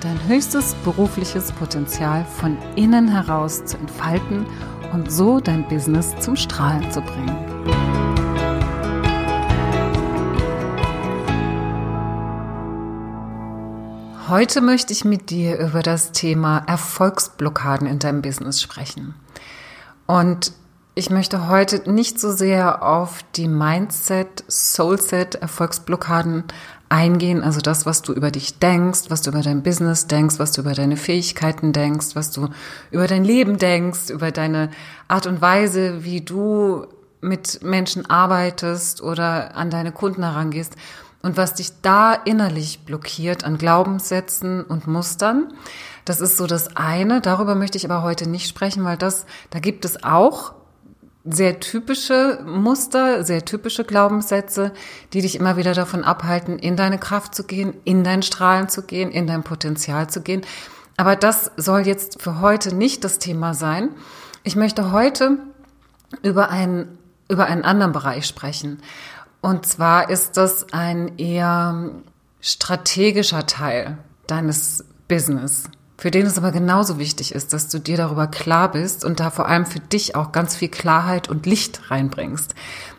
dein höchstes berufliches Potenzial von innen heraus zu entfalten und so dein Business zum Strahlen zu bringen. Heute möchte ich mit dir über das Thema Erfolgsblockaden in deinem Business sprechen. Und ich möchte heute nicht so sehr auf die Mindset, Soulset, Erfolgsblockaden eingehen, also das, was du über dich denkst, was du über dein Business denkst, was du über deine Fähigkeiten denkst, was du über dein Leben denkst, über deine Art und Weise, wie du mit Menschen arbeitest oder an deine Kunden herangehst und was dich da innerlich blockiert an Glaubenssätzen und Mustern. Das ist so das eine. Darüber möchte ich aber heute nicht sprechen, weil das, da gibt es auch sehr typische Muster, sehr typische Glaubenssätze, die dich immer wieder davon abhalten, in deine Kraft zu gehen, in dein Strahlen zu gehen, in dein Potenzial zu gehen. Aber das soll jetzt für heute nicht das Thema sein. Ich möchte heute über einen, über einen anderen Bereich sprechen. Und zwar ist das ein eher strategischer Teil deines Business für den es aber genauso wichtig ist, dass du dir darüber klar bist und da vor allem für dich auch ganz viel Klarheit und Licht reinbringst,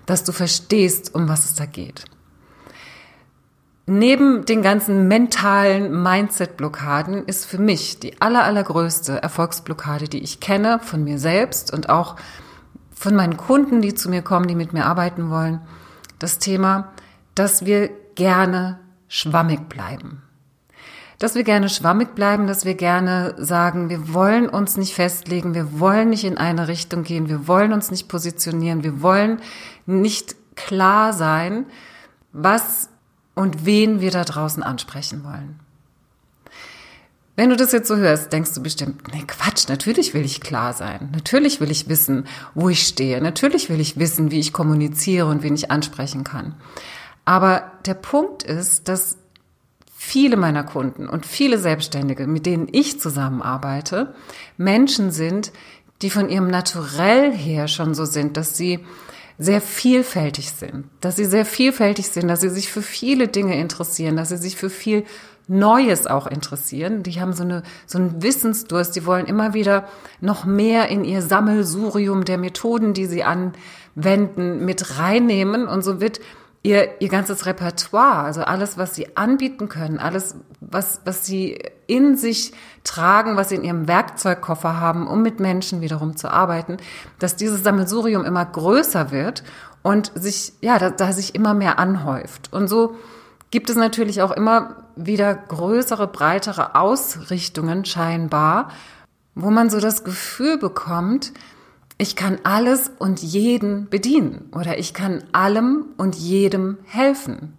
dass du verstehst, um was es da geht. Neben den ganzen mentalen Mindset-Blockaden ist für mich die aller, allergrößte Erfolgsblockade, die ich kenne von mir selbst und auch von meinen Kunden, die zu mir kommen, die mit mir arbeiten wollen, das Thema, dass wir gerne schwammig bleiben dass wir gerne schwammig bleiben, dass wir gerne sagen, wir wollen uns nicht festlegen, wir wollen nicht in eine Richtung gehen, wir wollen uns nicht positionieren, wir wollen nicht klar sein, was und wen wir da draußen ansprechen wollen. Wenn du das jetzt so hörst, denkst du bestimmt, nee, Quatsch, natürlich will ich klar sein. Natürlich will ich wissen, wo ich stehe. Natürlich will ich wissen, wie ich kommuniziere und wen ich ansprechen kann. Aber der Punkt ist, dass viele meiner Kunden und viele Selbstständige, mit denen ich zusammenarbeite, Menschen sind, die von ihrem Naturell her schon so sind, dass sie sehr vielfältig sind, dass sie sehr vielfältig sind, dass sie sich für viele Dinge interessieren, dass sie sich für viel Neues auch interessieren. Die haben so eine, so einen Wissensdurst. Die wollen immer wieder noch mehr in ihr Sammelsurium der Methoden, die sie anwenden, mit reinnehmen. Und so wird ihr, ihr ganzes Repertoire, also alles, was sie anbieten können, alles, was, was sie in sich tragen, was sie in ihrem Werkzeugkoffer haben, um mit Menschen wiederum zu arbeiten, dass dieses Sammelsurium immer größer wird und sich, ja, da, da sich immer mehr anhäuft. Und so gibt es natürlich auch immer wieder größere, breitere Ausrichtungen scheinbar, wo man so das Gefühl bekommt, ich kann alles und jeden bedienen oder ich kann allem und jedem helfen.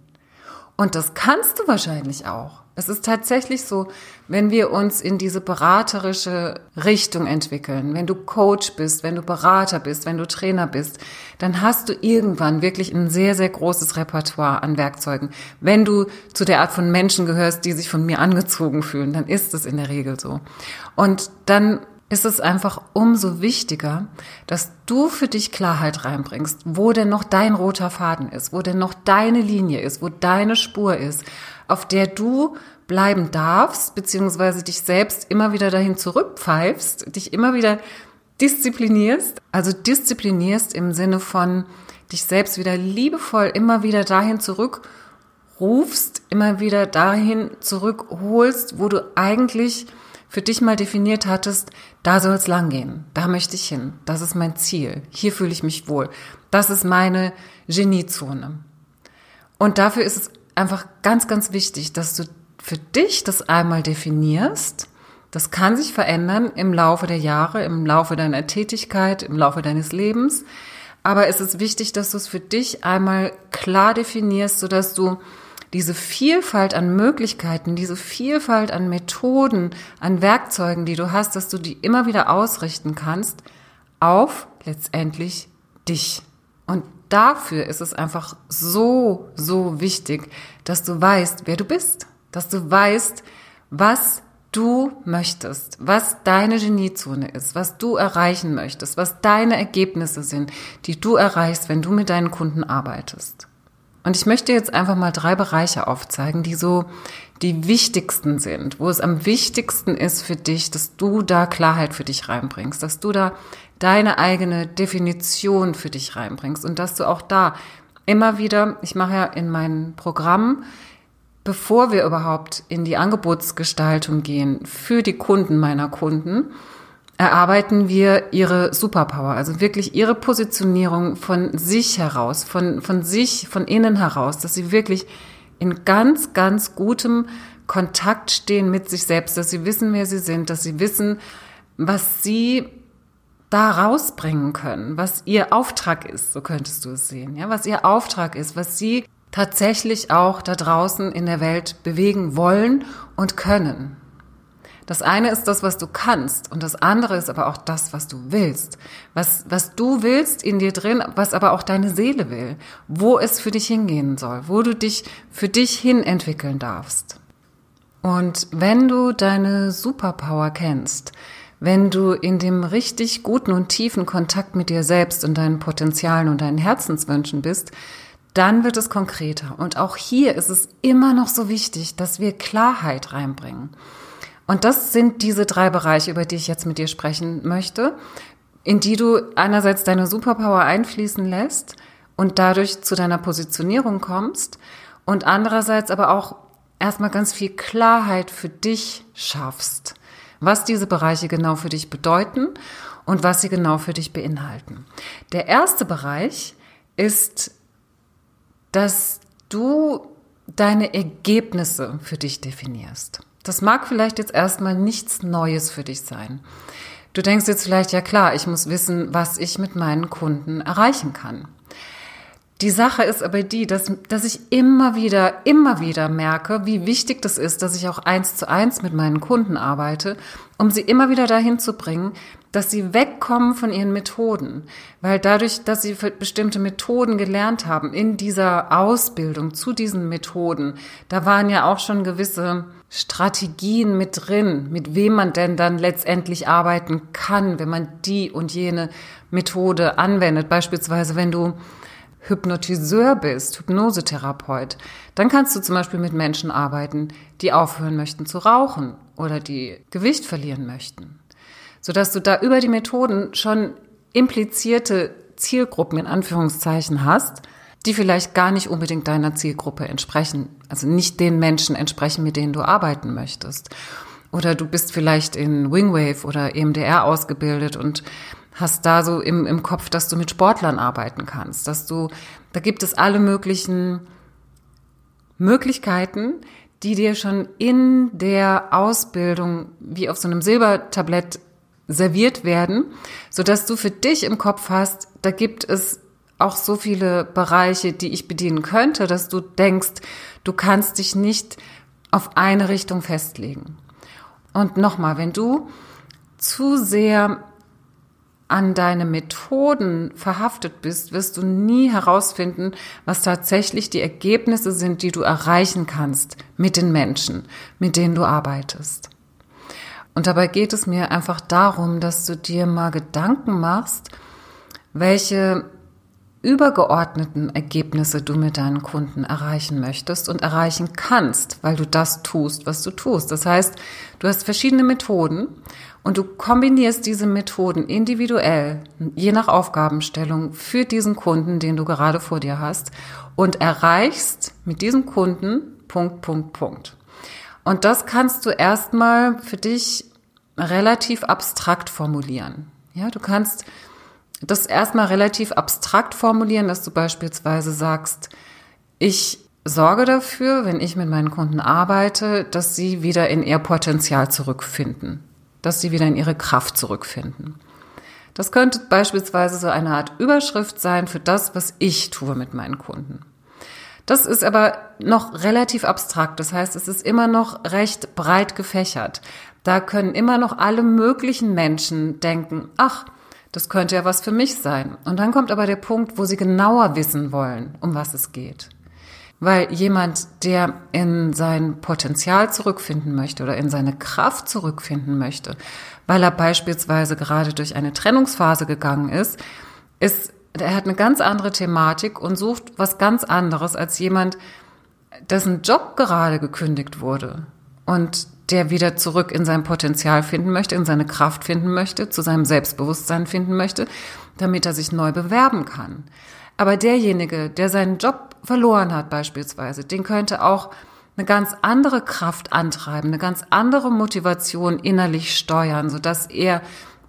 Und das kannst du wahrscheinlich auch. Es ist tatsächlich so, wenn wir uns in diese beraterische Richtung entwickeln, wenn du Coach bist, wenn du Berater bist, wenn du Trainer bist, dann hast du irgendwann wirklich ein sehr, sehr großes Repertoire an Werkzeugen. Wenn du zu der Art von Menschen gehörst, die sich von mir angezogen fühlen, dann ist es in der Regel so. Und dann ist es einfach umso wichtiger, dass du für dich Klarheit reinbringst, wo denn noch dein roter Faden ist, wo denn noch deine Linie ist, wo deine Spur ist, auf der du bleiben darfst, beziehungsweise dich selbst immer wieder dahin zurückpfeifst, dich immer wieder disziplinierst, also disziplinierst im Sinne von dich selbst wieder liebevoll immer wieder dahin zurückrufst, immer wieder dahin zurückholst, wo du eigentlich für dich mal definiert hattest, da soll es langgehen, da möchte ich hin, das ist mein Ziel, hier fühle ich mich wohl, das ist meine Geniezone. Und dafür ist es einfach ganz, ganz wichtig, dass du für dich das einmal definierst. Das kann sich verändern im Laufe der Jahre, im Laufe deiner Tätigkeit, im Laufe deines Lebens. Aber es ist wichtig, dass du es für dich einmal klar definierst, sodass du diese Vielfalt an Möglichkeiten, diese Vielfalt an Methoden, an Werkzeugen, die du hast, dass du die immer wieder ausrichten kannst auf letztendlich dich. Und dafür ist es einfach so, so wichtig, dass du weißt, wer du bist, dass du weißt, was du möchtest, was deine Geniezone ist, was du erreichen möchtest, was deine Ergebnisse sind, die du erreichst, wenn du mit deinen Kunden arbeitest. Und ich möchte jetzt einfach mal drei Bereiche aufzeigen, die so die wichtigsten sind, wo es am wichtigsten ist für dich, dass du da Klarheit für dich reinbringst, dass du da deine eigene Definition für dich reinbringst und dass du auch da immer wieder, ich mache ja in meinem Programm, bevor wir überhaupt in die Angebotsgestaltung gehen für die Kunden meiner Kunden, erarbeiten wir ihre Superpower, also wirklich ihre Positionierung von sich heraus, von, von sich, von innen heraus, dass sie wirklich in ganz, ganz gutem Kontakt stehen mit sich selbst, dass sie wissen, wer sie sind, dass sie wissen, was sie da rausbringen können, was ihr Auftrag ist, so könntest du es sehen, ja, was ihr Auftrag ist, was sie tatsächlich auch da draußen in der Welt bewegen wollen und können. Das eine ist das, was du kannst und das andere ist aber auch das, was du willst. Was, was du willst in dir drin, was aber auch deine Seele will. Wo es für dich hingehen soll, wo du dich für dich hin entwickeln darfst. Und wenn du deine Superpower kennst, wenn du in dem richtig guten und tiefen Kontakt mit dir selbst und deinen Potenzialen und deinen Herzenswünschen bist, dann wird es konkreter. Und auch hier ist es immer noch so wichtig, dass wir Klarheit reinbringen. Und das sind diese drei Bereiche, über die ich jetzt mit dir sprechen möchte, in die du einerseits deine Superpower einfließen lässt und dadurch zu deiner Positionierung kommst und andererseits aber auch erstmal ganz viel Klarheit für dich schaffst, was diese Bereiche genau für dich bedeuten und was sie genau für dich beinhalten. Der erste Bereich ist, dass du deine Ergebnisse für dich definierst. Das mag vielleicht jetzt erstmal nichts Neues für dich sein. Du denkst jetzt vielleicht, ja klar, ich muss wissen, was ich mit meinen Kunden erreichen kann. Die Sache ist aber die, dass, dass ich immer wieder, immer wieder merke, wie wichtig das ist, dass ich auch eins zu eins mit meinen Kunden arbeite, um sie immer wieder dahin zu bringen, dass sie wegkommen von ihren Methoden. Weil dadurch, dass sie bestimmte Methoden gelernt haben in dieser Ausbildung zu diesen Methoden, da waren ja auch schon gewisse Strategien mit drin, mit wem man denn dann letztendlich arbeiten kann, wenn man die und jene Methode anwendet. Beispielsweise, wenn du Hypnotiseur bist, Hypnosetherapeut, dann kannst du zum Beispiel mit Menschen arbeiten, die aufhören möchten zu rauchen oder die Gewicht verlieren möchten. Sodass du da über die Methoden schon implizierte Zielgruppen in Anführungszeichen hast, die vielleicht gar nicht unbedingt deiner Zielgruppe entsprechen, also nicht den Menschen entsprechen, mit denen du arbeiten möchtest. Oder du bist vielleicht in Wingwave oder EMDR ausgebildet und hast da so im, im Kopf, dass du mit Sportlern arbeiten kannst, dass du, da gibt es alle möglichen Möglichkeiten, die dir schon in der Ausbildung wie auf so einem Silbertablett serviert werden, so dass du für dich im Kopf hast, da gibt es auch so viele Bereiche, die ich bedienen könnte, dass du denkst, du kannst dich nicht auf eine Richtung festlegen. Und nochmal, wenn du zu sehr an deine Methoden verhaftet bist, wirst du nie herausfinden, was tatsächlich die Ergebnisse sind, die du erreichen kannst mit den Menschen, mit denen du arbeitest. Und dabei geht es mir einfach darum, dass du dir mal Gedanken machst, welche übergeordneten Ergebnisse du mit deinen Kunden erreichen möchtest und erreichen kannst, weil du das tust, was du tust. Das heißt, du hast verschiedene Methoden und du kombinierst diese Methoden individuell, je nach Aufgabenstellung, für diesen Kunden, den du gerade vor dir hast und erreichst mit diesem Kunden Punkt, Punkt, Punkt. Und das kannst du erstmal für dich relativ abstrakt formulieren. Ja, du kannst das erstmal relativ abstrakt formulieren, dass du beispielsweise sagst, ich sorge dafür, wenn ich mit meinen Kunden arbeite, dass sie wieder in ihr Potenzial zurückfinden, dass sie wieder in ihre Kraft zurückfinden. Das könnte beispielsweise so eine Art Überschrift sein für das, was ich tue mit meinen Kunden. Das ist aber noch relativ abstrakt. Das heißt, es ist immer noch recht breit gefächert. Da können immer noch alle möglichen Menschen denken, ach, Das könnte ja was für mich sein. Und dann kommt aber der Punkt, wo sie genauer wissen wollen, um was es geht. Weil jemand, der in sein Potenzial zurückfinden möchte oder in seine Kraft zurückfinden möchte, weil er beispielsweise gerade durch eine Trennungsphase gegangen ist, ist, er hat eine ganz andere Thematik und sucht was ganz anderes als jemand, dessen Job gerade gekündigt wurde und der wieder zurück in sein Potenzial finden möchte, in seine Kraft finden möchte, zu seinem Selbstbewusstsein finden möchte, damit er sich neu bewerben kann. Aber derjenige, der seinen Job verloren hat beispielsweise, den könnte auch eine ganz andere Kraft antreiben, eine ganz andere Motivation innerlich steuern, sodass er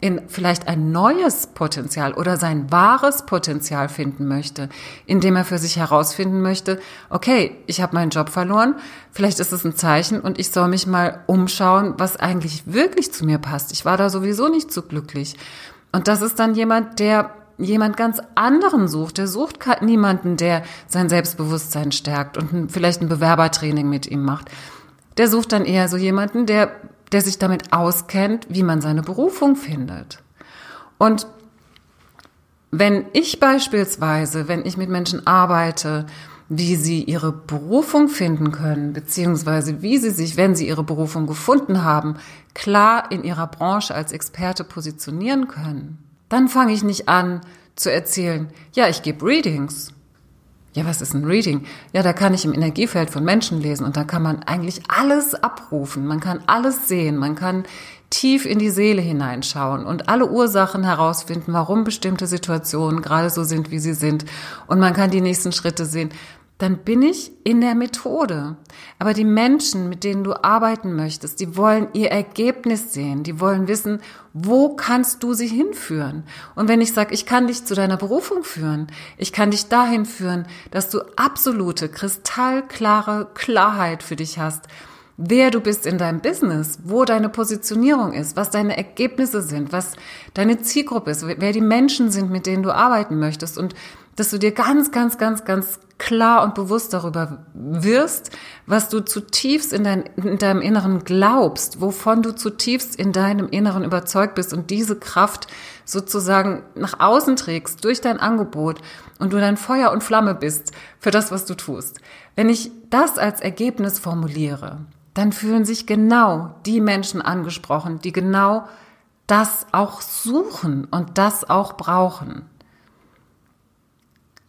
in vielleicht ein neues Potenzial oder sein wahres Potenzial finden möchte, indem er für sich herausfinden möchte, okay, ich habe meinen Job verloren, vielleicht ist es ein Zeichen und ich soll mich mal umschauen, was eigentlich wirklich zu mir passt. Ich war da sowieso nicht so glücklich. Und das ist dann jemand, der jemand ganz anderen sucht. Der sucht niemanden, der sein Selbstbewusstsein stärkt und vielleicht ein Bewerbertraining mit ihm macht. Der sucht dann eher so jemanden, der, der sich damit auskennt, wie man seine Berufung findet. Und wenn ich beispielsweise, wenn ich mit Menschen arbeite, wie sie ihre Berufung finden können, beziehungsweise wie sie sich, wenn sie ihre Berufung gefunden haben, klar in ihrer Branche als Experte positionieren können, dann fange ich nicht an zu erzählen, ja, ich gebe Readings. Ja, was ist ein Reading? Ja, da kann ich im Energiefeld von Menschen lesen und da kann man eigentlich alles abrufen. Man kann alles sehen. Man kann tief in die Seele hineinschauen und alle Ursachen herausfinden, warum bestimmte Situationen gerade so sind, wie sie sind. Und man kann die nächsten Schritte sehen dann bin ich in der Methode. Aber die Menschen, mit denen du arbeiten möchtest, die wollen ihr Ergebnis sehen. Die wollen wissen, wo kannst du sie hinführen? Und wenn ich sage, ich kann dich zu deiner Berufung führen, ich kann dich dahin führen, dass du absolute, kristallklare Klarheit für dich hast, wer du bist in deinem Business, wo deine Positionierung ist, was deine Ergebnisse sind, was deine Zielgruppe ist, wer die Menschen sind, mit denen du arbeiten möchtest und dass du dir ganz, ganz, ganz, ganz klar und bewusst darüber wirst, was du zutiefst in, dein, in deinem Inneren glaubst, wovon du zutiefst in deinem Inneren überzeugt bist und diese Kraft sozusagen nach außen trägst durch dein Angebot und du dein Feuer und Flamme bist für das, was du tust. Wenn ich das als Ergebnis formuliere, dann fühlen sich genau die Menschen angesprochen, die genau das auch suchen und das auch brauchen.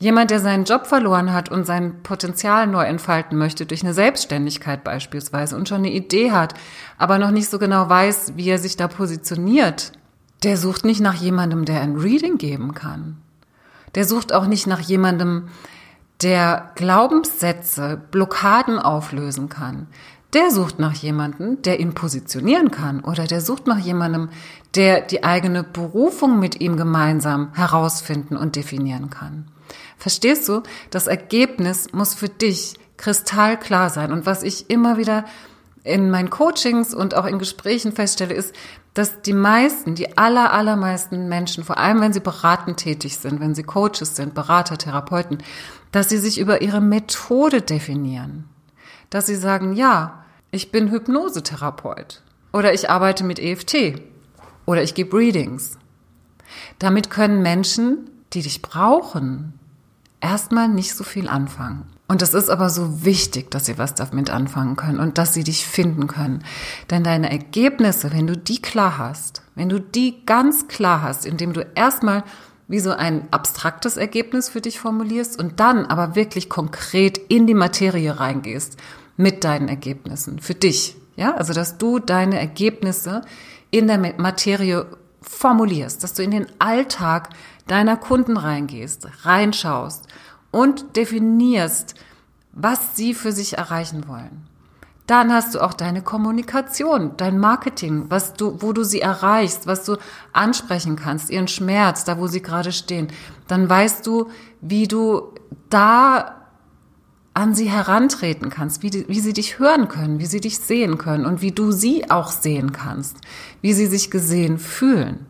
Jemand, der seinen Job verloren hat und sein Potenzial neu entfalten möchte, durch eine Selbstständigkeit beispielsweise und schon eine Idee hat, aber noch nicht so genau weiß, wie er sich da positioniert, der sucht nicht nach jemandem, der ein Reading geben kann. Der sucht auch nicht nach jemandem, der Glaubenssätze, Blockaden auflösen kann. Der sucht nach jemandem, der ihn positionieren kann oder der sucht nach jemandem, der die eigene Berufung mit ihm gemeinsam herausfinden und definieren kann. Verstehst du? Das Ergebnis muss für dich kristallklar sein. Und was ich immer wieder in meinen Coachings und auch in Gesprächen feststelle, ist, dass die meisten, die aller, allermeisten Menschen, vor allem wenn sie beratend tätig sind, wenn sie Coaches sind, Berater, Therapeuten, dass sie sich über ihre Methode definieren. Dass sie sagen, ja, ich bin Hypnosetherapeut oder ich arbeite mit EFT oder ich gebe Readings. Damit können Menschen, die dich brauchen, erstmal nicht so viel anfangen. Und es ist aber so wichtig, dass sie was damit anfangen können und dass sie dich finden können. Denn deine Ergebnisse, wenn du die klar hast, wenn du die ganz klar hast, indem du erstmal wie so ein abstraktes Ergebnis für dich formulierst und dann aber wirklich konkret in die Materie reingehst mit deinen Ergebnissen für dich. Ja, also dass du deine Ergebnisse in der Materie formulierst, dass du in den Alltag deiner Kunden reingehst, reinschaust und definierst, was sie für sich erreichen wollen. Dann hast du auch deine Kommunikation, dein Marketing, was du, wo du sie erreichst, was du ansprechen kannst, ihren Schmerz, da wo sie gerade stehen. Dann weißt du, wie du da an sie herantreten kannst, wie, die, wie sie dich hören können, wie sie dich sehen können und wie du sie auch sehen kannst, wie sie sich gesehen fühlen.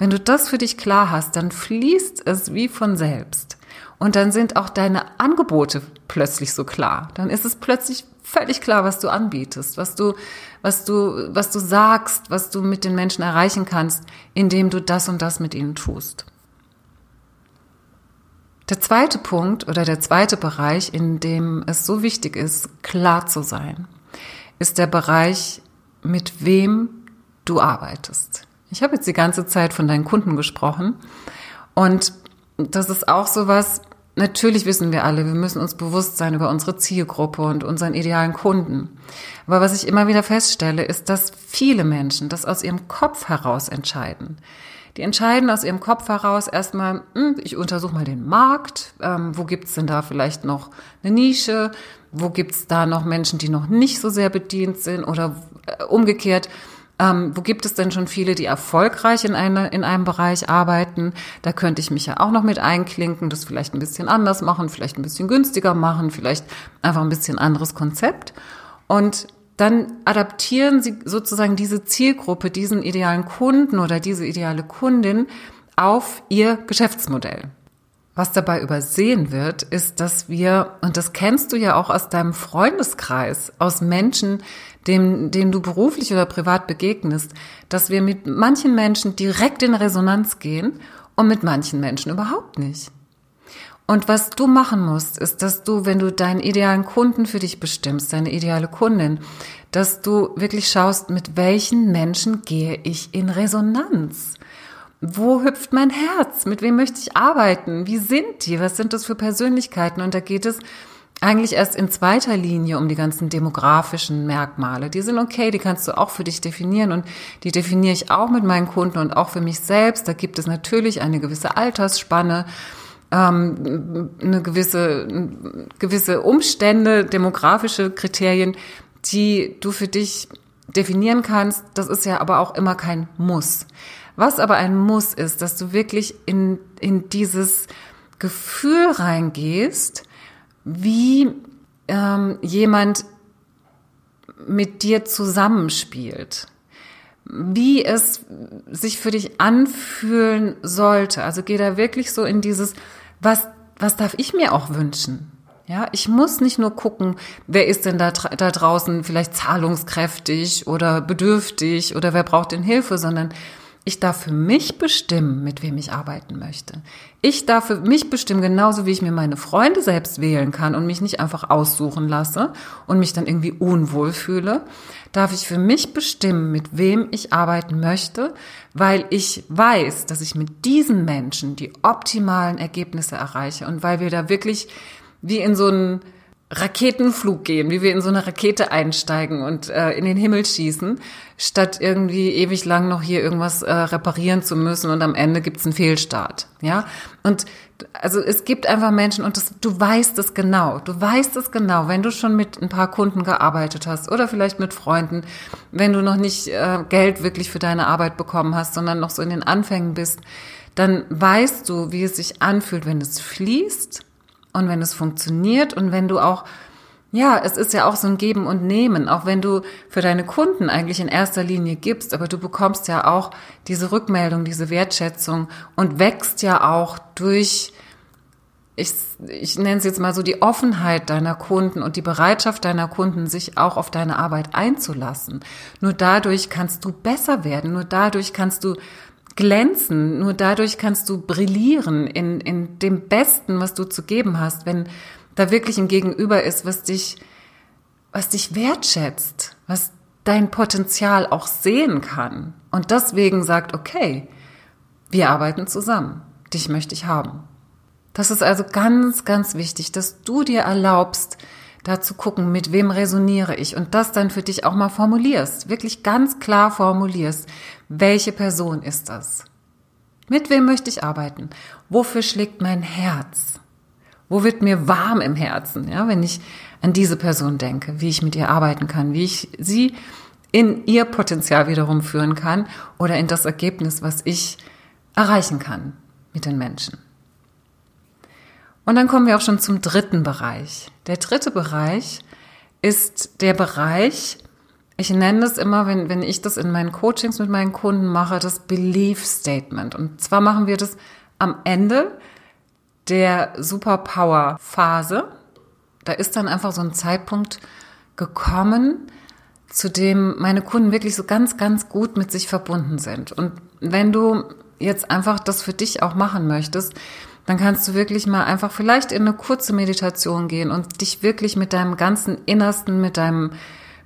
Wenn du das für dich klar hast, dann fließt es wie von selbst. Und dann sind auch deine Angebote plötzlich so klar. Dann ist es plötzlich völlig klar, was du anbietest, was du, was du, was du sagst, was du mit den Menschen erreichen kannst, indem du das und das mit ihnen tust. Der zweite Punkt oder der zweite Bereich, in dem es so wichtig ist, klar zu sein, ist der Bereich, mit wem du arbeitest. Ich habe jetzt die ganze Zeit von deinen Kunden gesprochen und das ist auch so was, Natürlich wissen wir alle, wir müssen uns bewusst sein über unsere Zielgruppe und unseren idealen Kunden. Aber was ich immer wieder feststelle, ist, dass viele Menschen das aus ihrem Kopf heraus entscheiden. Die entscheiden aus ihrem Kopf heraus erstmal, hm, ich untersuche mal den Markt, ähm, wo gibt's denn da vielleicht noch eine Nische, wo gibt's da noch Menschen, die noch nicht so sehr bedient sind oder äh, umgekehrt, ähm, wo gibt es denn schon viele, die erfolgreich in, eine, in einem Bereich arbeiten? Da könnte ich mich ja auch noch mit einklinken, das vielleicht ein bisschen anders machen, vielleicht ein bisschen günstiger machen, vielleicht einfach ein bisschen anderes Konzept. Und dann adaptieren sie sozusagen diese Zielgruppe, diesen idealen Kunden oder diese ideale Kundin auf ihr Geschäftsmodell. Was dabei übersehen wird, ist, dass wir, und das kennst du ja auch aus deinem Freundeskreis, aus Menschen, dem, denen du beruflich oder privat begegnest, dass wir mit manchen Menschen direkt in Resonanz gehen und mit manchen Menschen überhaupt nicht. Und was du machen musst, ist, dass du, wenn du deinen idealen Kunden für dich bestimmst, deine ideale Kundin, dass du wirklich schaust, mit welchen Menschen gehe ich in Resonanz? Wo hüpft mein Herz? Mit wem möchte ich arbeiten? Wie sind die? Was sind das für Persönlichkeiten? Und da geht es eigentlich erst in zweiter Linie um die ganzen demografischen Merkmale. Die sind okay, die kannst du auch für dich definieren und die definiere ich auch mit meinen Kunden und auch für mich selbst. Da gibt es natürlich eine gewisse Altersspanne, ähm, eine gewisse, gewisse Umstände, demografische Kriterien, die du für dich definieren kannst. Das ist ja aber auch immer kein Muss. Was aber ein Muss ist, dass du wirklich in, in dieses Gefühl reingehst, wie ähm, jemand mit dir zusammenspielt, wie es sich für dich anfühlen sollte. Also geh da wirklich so in dieses, was, was darf ich mir auch wünschen? Ja, ich muss nicht nur gucken, wer ist denn da, da draußen vielleicht zahlungskräftig oder bedürftig oder wer braucht denn Hilfe, sondern ich darf für mich bestimmen, mit wem ich arbeiten möchte. Ich darf für mich bestimmen, genauso wie ich mir meine Freunde selbst wählen kann und mich nicht einfach aussuchen lasse und mich dann irgendwie unwohl fühle, darf ich für mich bestimmen, mit wem ich arbeiten möchte, weil ich weiß, dass ich mit diesen Menschen die optimalen Ergebnisse erreiche und weil wir da wirklich wie in so einen Raketenflug gehen, wie wir in so eine Rakete einsteigen und äh, in den Himmel schießen, statt irgendwie ewig lang noch hier irgendwas äh, reparieren zu müssen und am Ende gibt's einen Fehlstart. Ja, und also es gibt einfach Menschen und das, du weißt es genau, du weißt es genau, wenn du schon mit ein paar Kunden gearbeitet hast oder vielleicht mit Freunden, wenn du noch nicht äh, Geld wirklich für deine Arbeit bekommen hast, sondern noch so in den Anfängen bist, dann weißt du, wie es sich anfühlt, wenn es fließt und wenn es funktioniert und wenn du auch, ja, es ist ja auch so ein Geben und Nehmen, auch wenn du für deine Kunden eigentlich in erster Linie gibst, aber du bekommst ja auch diese Rückmeldung, diese Wertschätzung und wächst ja auch durch, ich, ich nenne es jetzt mal so die Offenheit deiner Kunden und die Bereitschaft deiner Kunden, sich auch auf deine Arbeit einzulassen. Nur dadurch kannst du besser werden, nur dadurch kannst du glänzen. Nur dadurch kannst du brillieren in, in dem Besten, was du zu geben hast, wenn da wirklich ein Gegenüber ist, was dich, was dich wertschätzt, was dein Potenzial auch sehen kann und deswegen sagt, okay, wir arbeiten zusammen. Dich möchte ich haben. Das ist also ganz, ganz wichtig, dass du dir erlaubst, da zu gucken, mit wem resoniere ich und das dann für dich auch mal formulierst, wirklich ganz klar formulierst, welche Person ist das? Mit wem möchte ich arbeiten? Wofür schlägt mein Herz? Wo wird mir warm im Herzen, ja, wenn ich an diese Person denke, wie ich mit ihr arbeiten kann, wie ich sie in ihr Potenzial wiederum führen kann oder in das Ergebnis, was ich erreichen kann mit den Menschen. Und dann kommen wir auch schon zum dritten Bereich. Der dritte Bereich ist der Bereich, ich nenne das immer, wenn, wenn ich das in meinen Coachings mit meinen Kunden mache, das Belief Statement. Und zwar machen wir das am Ende der Superpower-Phase. Da ist dann einfach so ein Zeitpunkt gekommen, zu dem meine Kunden wirklich so ganz, ganz gut mit sich verbunden sind. Und wenn du jetzt einfach das für dich auch machen möchtest, dann kannst du wirklich mal einfach vielleicht in eine kurze Meditation gehen und dich wirklich mit deinem ganzen Innersten, mit deinem,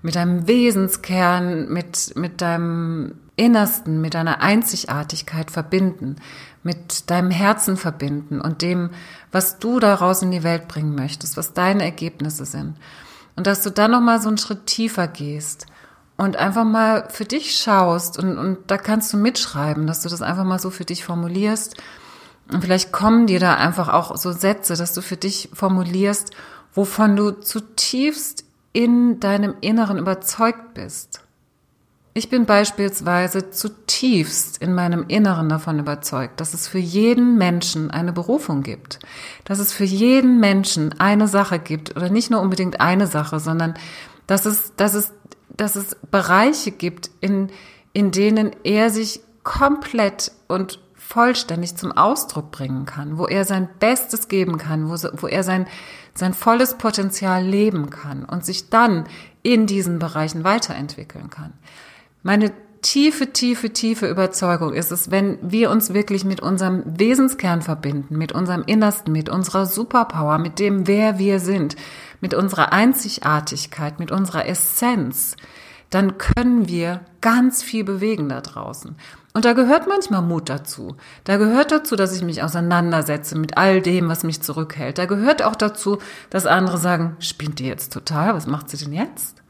mit deinem Wesenskern, mit, mit deinem Innersten, mit deiner Einzigartigkeit verbinden, mit deinem Herzen verbinden und dem, was du daraus in die Welt bringen möchtest, was deine Ergebnisse sind. Und dass du dann nochmal so einen Schritt tiefer gehst und einfach mal für dich schaust und, und da kannst du mitschreiben, dass du das einfach mal so für dich formulierst. Und vielleicht kommen dir da einfach auch so Sätze, dass du für dich formulierst, wovon du zutiefst in deinem Inneren überzeugt bist. Ich bin beispielsweise zutiefst in meinem Inneren davon überzeugt, dass es für jeden Menschen eine Berufung gibt, dass es für jeden Menschen eine Sache gibt oder nicht nur unbedingt eine Sache, sondern dass es, dass es, dass es Bereiche gibt, in, in denen er sich komplett und vollständig zum Ausdruck bringen kann, wo er sein Bestes geben kann, wo, wo er sein, sein volles Potenzial leben kann und sich dann in diesen Bereichen weiterentwickeln kann. Meine tiefe, tiefe, tiefe Überzeugung ist es, wenn wir uns wirklich mit unserem Wesenskern verbinden, mit unserem Innersten, mit unserer Superpower, mit dem, wer wir sind, mit unserer Einzigartigkeit, mit unserer Essenz, dann können wir ganz viel bewegen da draußen. Und da gehört manchmal Mut dazu. Da gehört dazu, dass ich mich auseinandersetze mit all dem, was mich zurückhält. Da gehört auch dazu, dass andere sagen, spinnt die jetzt total? Was macht sie denn jetzt?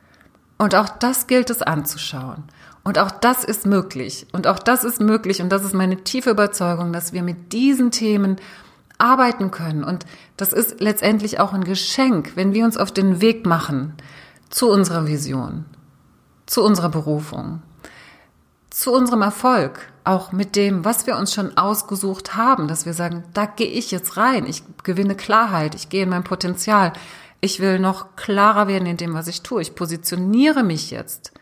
Und auch das gilt es anzuschauen. Und auch das ist möglich. Und auch das ist möglich. Und das ist meine tiefe Überzeugung, dass wir mit diesen Themen arbeiten können. Und das ist letztendlich auch ein Geschenk, wenn wir uns auf den Weg machen zu unserer Vision, zu unserer Berufung, zu unserem Erfolg, auch mit dem, was wir uns schon ausgesucht haben, dass wir sagen, da gehe ich jetzt rein, ich gewinne Klarheit, ich gehe in mein Potenzial, ich will noch klarer werden in dem, was ich tue, ich positioniere mich jetzt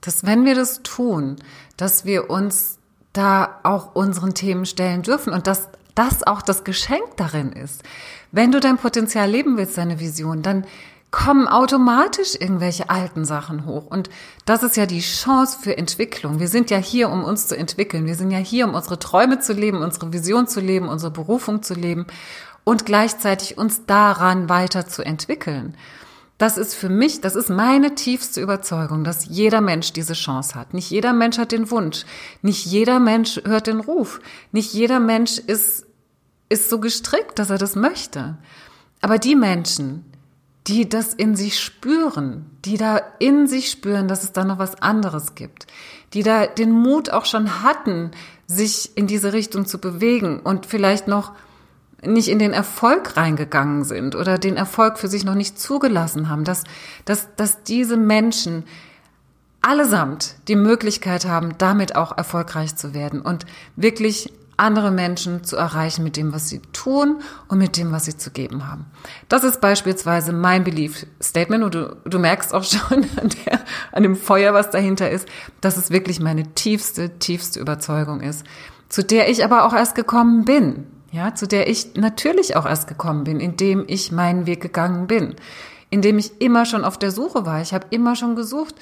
dass wenn wir das tun, dass wir uns da auch unseren Themen stellen dürfen und dass das auch das Geschenk darin ist. Wenn du dein Potenzial leben willst, deine Vision, dann kommen automatisch irgendwelche alten Sachen hoch. Und das ist ja die Chance für Entwicklung. Wir sind ja hier, um uns zu entwickeln. Wir sind ja hier, um unsere Träume zu leben, unsere Vision zu leben, unsere Berufung zu leben und gleichzeitig uns daran weiter zu entwickeln. Das ist für mich, das ist meine tiefste Überzeugung, dass jeder Mensch diese Chance hat. Nicht jeder Mensch hat den Wunsch. Nicht jeder Mensch hört den Ruf. Nicht jeder Mensch ist, ist so gestrickt, dass er das möchte. Aber die Menschen, die das in sich spüren, die da in sich spüren, dass es da noch was anderes gibt, die da den Mut auch schon hatten, sich in diese Richtung zu bewegen und vielleicht noch nicht in den Erfolg reingegangen sind oder den Erfolg für sich noch nicht zugelassen haben, dass, dass, dass diese Menschen allesamt die Möglichkeit haben, damit auch erfolgreich zu werden und wirklich andere Menschen zu erreichen mit dem, was sie tun und mit dem, was sie zu geben haben. Das ist beispielsweise mein Belief Statement und du, du merkst auch schon an, der, an dem Feuer, was dahinter ist, dass es wirklich meine tiefste, tiefste Überzeugung ist, zu der ich aber auch erst gekommen bin ja, zu der ich natürlich auch erst gekommen bin, indem ich meinen Weg gegangen bin, indem ich immer schon auf der Suche war. Ich habe immer schon gesucht.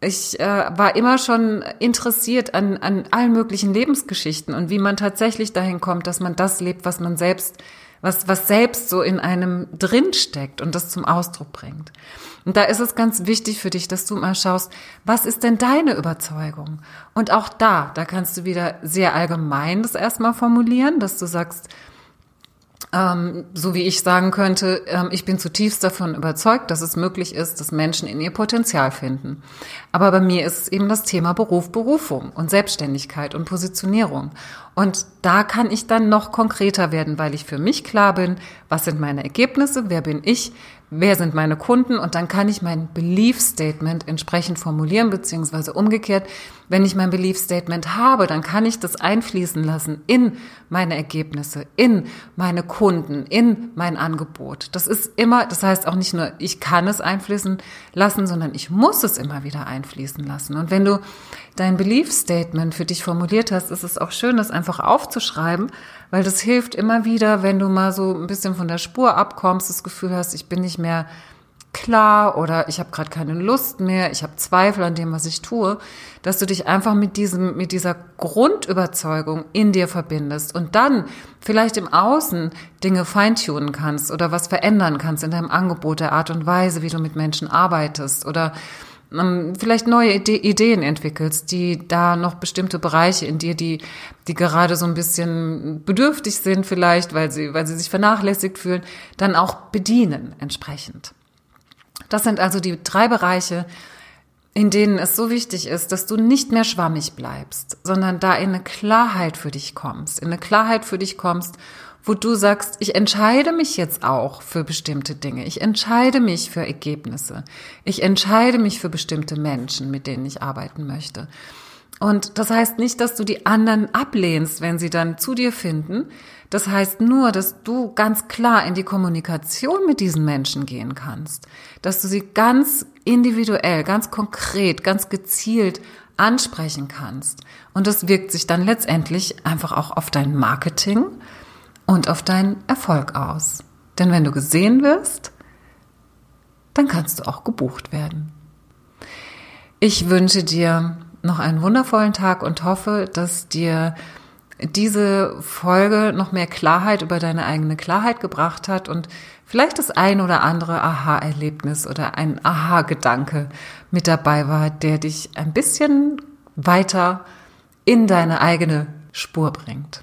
Ich äh, war immer schon interessiert an, an allen möglichen Lebensgeschichten und wie man tatsächlich dahin kommt, dass man das lebt, was man selbst was, was selbst so in einem drinsteckt und das zum Ausdruck bringt. Und da ist es ganz wichtig für dich, dass du mal schaust, was ist denn deine Überzeugung? Und auch da, da kannst du wieder sehr allgemein das erstmal formulieren, dass du sagst, ähm, so wie ich sagen könnte, ähm, ich bin zutiefst davon überzeugt, dass es möglich ist, dass Menschen in ihr Potenzial finden. Aber bei mir ist es eben das Thema Beruf, Berufung und Selbstständigkeit und Positionierung. Und da kann ich dann noch konkreter werden, weil ich für mich klar bin, was sind meine Ergebnisse, wer bin ich, wer sind meine Kunden und dann kann ich mein Belief Statement entsprechend formulieren, beziehungsweise umgekehrt, wenn ich mein Belief Statement habe, dann kann ich das einfließen lassen in meine Ergebnisse, in meine Kunden, in mein Angebot. Das ist immer, das heißt auch nicht nur, ich kann es einfließen lassen, sondern ich muss es immer wieder einfließen lassen. Und wenn du dein Belief Statement für dich formuliert hast, ist es auch schön, das einfach aufzuschreiben, weil das hilft immer wieder, wenn du mal so ein bisschen von der Spur abkommst, das Gefühl hast, ich bin nicht mehr klar oder ich habe gerade keine Lust mehr, ich habe Zweifel an dem, was ich tue, dass du dich einfach mit diesem mit dieser Grundüberzeugung in dir verbindest und dann vielleicht im Außen Dinge feintunen kannst oder was verändern kannst in deinem Angebot, der Art und Weise, wie du mit Menschen arbeitest oder vielleicht neue Ideen entwickelst, die da noch bestimmte Bereiche in dir, die, die gerade so ein bisschen bedürftig sind vielleicht, weil sie, weil sie sich vernachlässigt fühlen, dann auch bedienen entsprechend. Das sind also die drei Bereiche, in denen es so wichtig ist, dass du nicht mehr schwammig bleibst, sondern da in eine Klarheit für dich kommst, in eine Klarheit für dich kommst, wo du sagst, ich entscheide mich jetzt auch für bestimmte Dinge, ich entscheide mich für Ergebnisse, ich entscheide mich für bestimmte Menschen, mit denen ich arbeiten möchte. Und das heißt nicht, dass du die anderen ablehnst, wenn sie dann zu dir finden. Das heißt nur, dass du ganz klar in die Kommunikation mit diesen Menschen gehen kannst, dass du sie ganz individuell, ganz konkret, ganz gezielt ansprechen kannst. Und das wirkt sich dann letztendlich einfach auch auf dein Marketing und auf deinen Erfolg aus. Denn wenn du gesehen wirst, dann kannst du auch gebucht werden. Ich wünsche dir noch einen wundervollen Tag und hoffe, dass dir diese Folge noch mehr Klarheit über deine eigene Klarheit gebracht hat und vielleicht das ein oder andere Aha-Erlebnis oder ein Aha-Gedanke mit dabei war, der dich ein bisschen weiter in deine eigene Spur bringt.